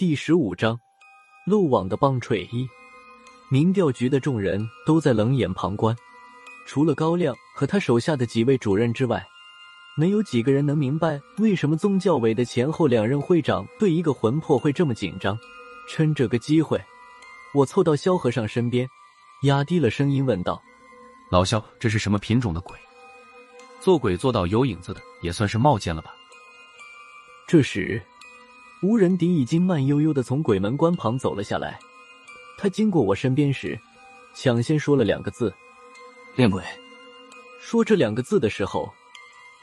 第十五章，漏网的棒槌一。民调局的众人都在冷眼旁观，除了高亮和他手下的几位主任之外，没有几个人能明白为什么宗教委的前后两任会长对一个魂魄会这么紧张。趁这个机会，我凑到萧和尚身边，压低了声音问道：“老萧，这是什么品种的鬼？做鬼做到有影子的，也算是冒见了吧？”这时。吴仁迪已经慢悠悠的从鬼门关旁走了下来，他经过我身边时，抢先说了两个字：“练鬼。”说这两个字的时候，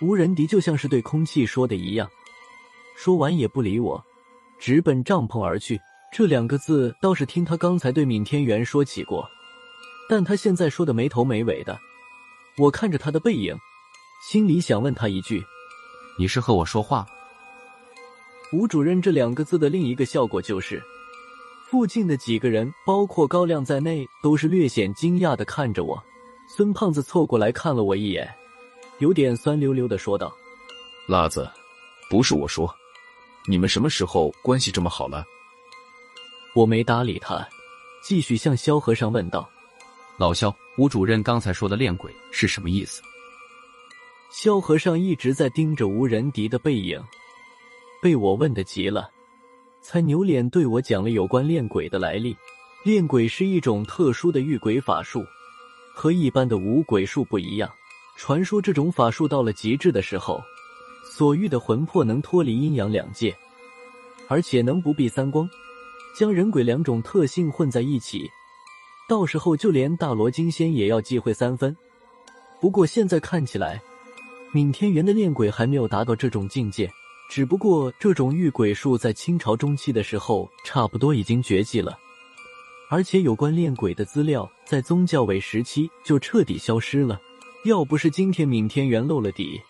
吴仁迪就像是对空气说的一样，说完也不理我，直奔帐篷而去。这两个字倒是听他刚才对闵天元说起过，但他现在说的没头没尾的。我看着他的背影，心里想问他一句：“你是和我说话？”吴主任这两个字的另一个效果就是，附近的几个人，包括高亮在内，都是略显惊讶的看着我。孙胖子凑过来看了我一眼，有点酸溜溜的说道：“辣子，不是我说，你们什么时候关系这么好了？”我没搭理他，继续向萧和尚问道：“老萧，吴主任刚才说的练鬼是什么意思？”萧和尚一直在盯着吴仁迪的背影。被我问的急了，才扭脸对我讲了有关炼鬼的来历。炼鬼是一种特殊的御鬼法术，和一般的五鬼术不一样。传说这种法术到了极致的时候，所遇的魂魄能脱离阴阳两界，而且能不避三光，将人鬼两种特性混在一起。到时候就连大罗金仙也要忌讳三分。不过现在看起来，闵天元的炼鬼还没有达到这种境界。只不过，这种御鬼术在清朝中期的时候，差不多已经绝迹了，而且有关练鬼的资料在宗教委时期就彻底消失了。要不是今天闵天元露了底，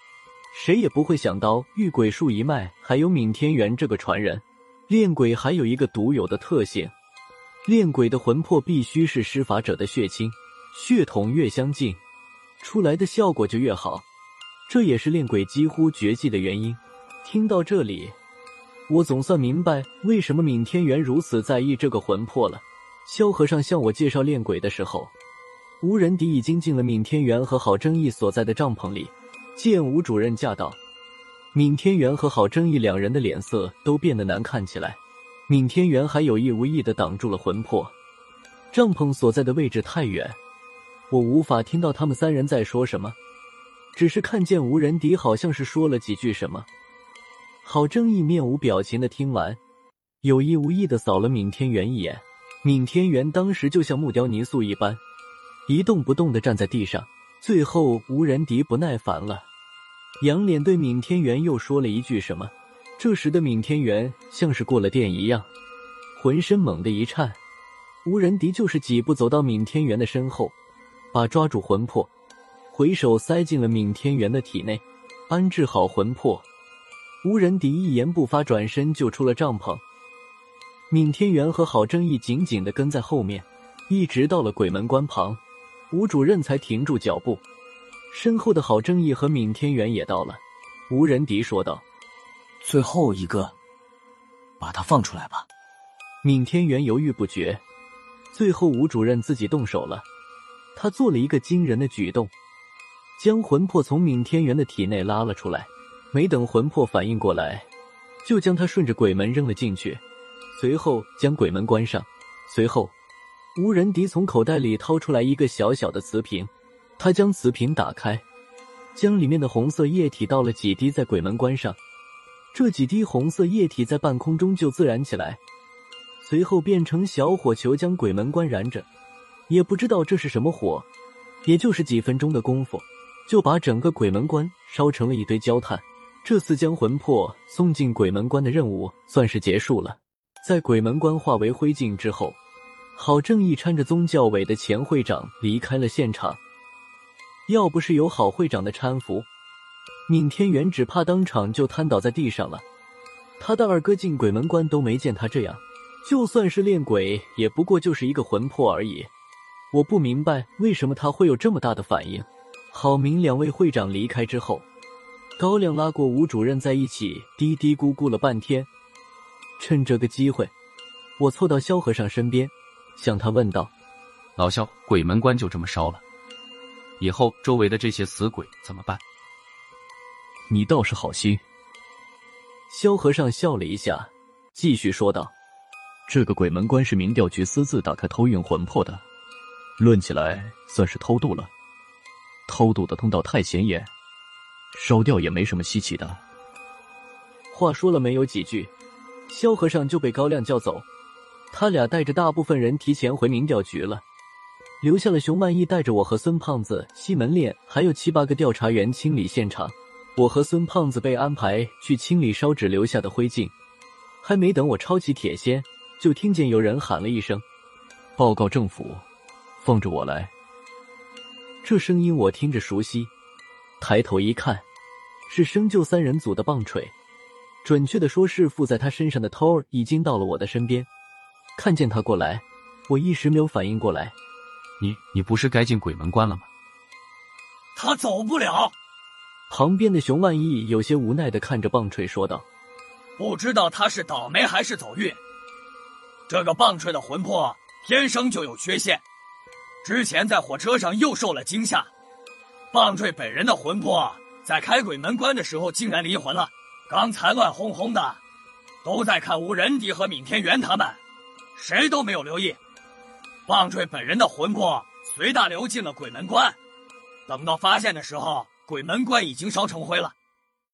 谁也不会想到御鬼术一脉还有闵天元这个传人。练鬼还有一个独有的特性，练鬼的魂魄必须是施法者的血亲，血统越相近，出来的效果就越好。这也是练鬼几乎绝迹的原因。听到这里，我总算明白为什么闵天元如此在意这个魂魄了。萧和尚向我介绍练鬼的时候，吴仁迪已经进了闵天元和郝正义所在的帐篷里。见吴主任驾到，闵天元和郝正义两人的脸色都变得难看起来。闵天元还有意无意的挡住了魂魄。帐篷所在的位置太远，我无法听到他们三人在说什么，只是看见吴仁迪好像是说了几句什么。郝正义面无表情的听完，有意无意的扫了闵天元一眼。闵天元当时就像木雕泥塑一般，一动不动的站在地上。最后，吴仁迪不耐烦了，仰脸对闵天元又说了一句什么。这时的闵天元像是过了电一样，浑身猛地一颤。吴仁迪就是几步走到闵天元的身后，把抓住魂魄，回手塞进了闵天元的体内，安置好魂魄。吴仁迪一言不发，转身就出了帐篷。闵天元和郝正义紧紧的跟在后面，一直到了鬼门关旁，吴主任才停住脚步。身后的郝正义和闵天元也到了。吴仁迪说道：“最后一个，把他放出来吧。”闵天元犹豫不决。最后，吴主任自己动手了。他做了一个惊人的举动，将魂魄从闵天元的体内拉了出来。没等魂魄反应过来，就将他顺着鬼门扔了进去，随后将鬼门关上。随后，吴仁迪从口袋里掏出来一个小小的瓷瓶，他将瓷瓶打开，将里面的红色液体倒了几滴在鬼门关上。这几滴红色液体在半空中就自燃起来，随后变成小火球将鬼门关燃着。也不知道这是什么火，也就是几分钟的功夫，就把整个鬼门关烧成了一堆焦炭。这次将魂魄送进鬼门关的任务算是结束了。在鬼门关化为灰烬之后，郝正义搀着宗教委的前会长离开了现场。要不是有郝会长的搀扶，闵天元只怕当场就瘫倒在地上了。他的二哥进鬼门关都没见他这样，就算是练鬼，也不过就是一个魂魄而已。我不明白为什么他会有这么大的反应。郝明两位会长离开之后。高亮拉过吴主任在一起，嘀嘀咕咕了半天。趁这个机会，我凑到萧和尚身边，向他问道：“老萧，鬼门关就这么烧了，以后周围的这些死鬼怎么办？”你倒是好心。萧和尚笑了一下，继续说道：“这个鬼门关是民调局私自打开偷运魂魄的，论起来算是偷渡了。偷渡的通道太显眼，烧掉也没什么稀奇的。”话说了没有几句，萧和尚就被高亮叫走，他俩带着大部分人提前回民调局了，留下了熊万义带着我和孙胖子、西门烈还有七八个调查员清理现场。我和孙胖子被安排去清理烧纸留下的灰烬，还没等我抄起铁锨，就听见有人喊了一声：“报告政府，放着我来。”这声音我听着熟悉，抬头一看，是生就三人组的棒槌。准确的说，是附在他身上的偷儿已经到了我的身边。看见他过来，我一时没有反应过来。你你不是该进鬼门关了吗？他走不了。旁边的熊万义有些无奈的看着棒槌说道：“不知道他是倒霉还是走运。这个棒槌的魂魄天生就有缺陷，之前在火车上又受了惊吓。棒槌本人的魂魄在开鬼门关的时候竟然离魂了。”刚才乱哄哄的，都在看吴仁迪和闵天元他们，谁都没有留意。棒槌本人的魂魄随大流进了鬼门关，等到发现的时候，鬼门关已经烧成灰了。